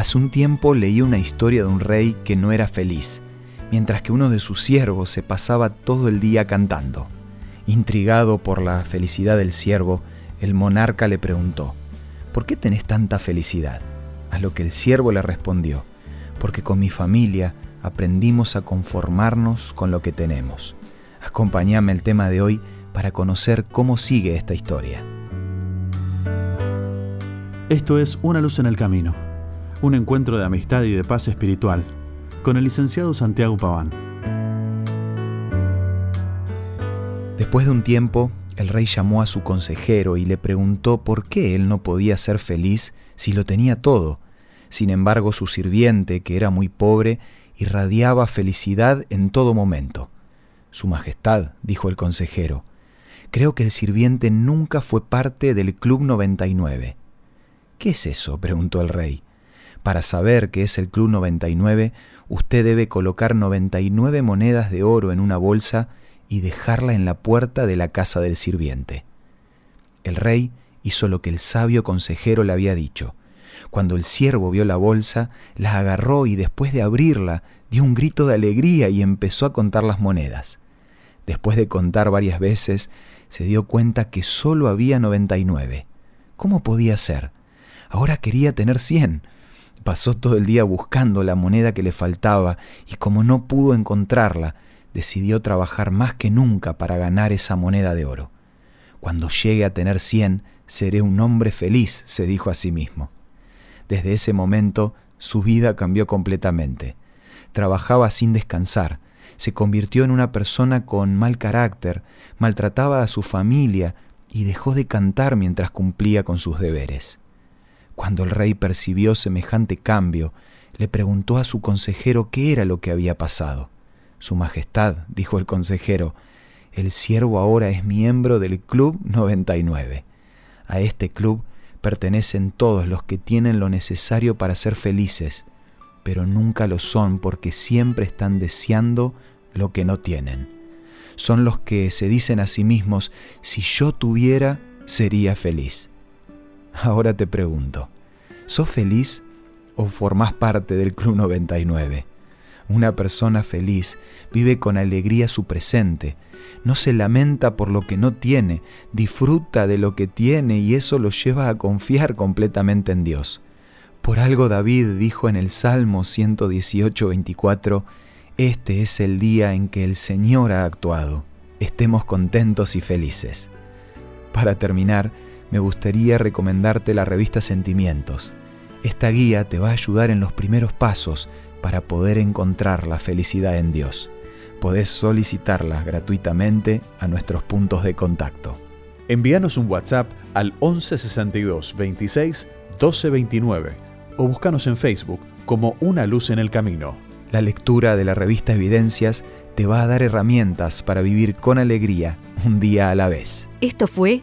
Hace un tiempo leí una historia de un rey que no era feliz, mientras que uno de sus siervos se pasaba todo el día cantando. Intrigado por la felicidad del siervo, el monarca le preguntó, ¿por qué tenés tanta felicidad? A lo que el siervo le respondió, porque con mi familia aprendimos a conformarnos con lo que tenemos. Acompáñame el tema de hoy para conocer cómo sigue esta historia. Esto es Una luz en el camino un encuentro de amistad y de paz espiritual, con el licenciado Santiago Paván. Después de un tiempo, el rey llamó a su consejero y le preguntó por qué él no podía ser feliz si lo tenía todo. Sin embargo, su sirviente, que era muy pobre, irradiaba felicidad en todo momento. Su Majestad, dijo el consejero, creo que el sirviente nunca fue parte del Club 99. ¿Qué es eso? preguntó el rey. Para saber qué es el Club 99, usted debe colocar 99 monedas de oro en una bolsa y dejarla en la puerta de la casa del sirviente. El rey hizo lo que el sabio consejero le había dicho. Cuando el siervo vio la bolsa, la agarró y después de abrirla, dio un grito de alegría y empezó a contar las monedas. Después de contar varias veces, se dio cuenta que solo había 99. ¿Cómo podía ser? Ahora quería tener 100. Pasó todo el día buscando la moneda que le faltaba y como no pudo encontrarla, decidió trabajar más que nunca para ganar esa moneda de oro. Cuando llegue a tener cien, seré un hombre feliz, se dijo a sí mismo. Desde ese momento, su vida cambió completamente. Trabajaba sin descansar, se convirtió en una persona con mal carácter, maltrataba a su familia y dejó de cantar mientras cumplía con sus deberes. Cuando el rey percibió semejante cambio, le preguntó a su consejero qué era lo que había pasado. Su Majestad, dijo el consejero, el siervo ahora es miembro del Club 99. A este club pertenecen todos los que tienen lo necesario para ser felices, pero nunca lo son porque siempre están deseando lo que no tienen. Son los que se dicen a sí mismos, si yo tuviera, sería feliz. Ahora te pregunto, ¿sos feliz o formás parte del Club 99? Una persona feliz vive con alegría su presente, no se lamenta por lo que no tiene, disfruta de lo que tiene y eso lo lleva a confiar completamente en Dios. Por algo David dijo en el Salmo 118, 24, Este es el día en que el Señor ha actuado, estemos contentos y felices. Para terminar, me gustaría recomendarte la revista Sentimientos. Esta guía te va a ayudar en los primeros pasos para poder encontrar la felicidad en Dios. Podés solicitarla gratuitamente a nuestros puntos de contacto. Envíanos un WhatsApp al 1162 26 1229 o búscanos en Facebook como Una Luz en el Camino. La lectura de la revista Evidencias te va a dar herramientas para vivir con alegría un día a la vez. Esto fue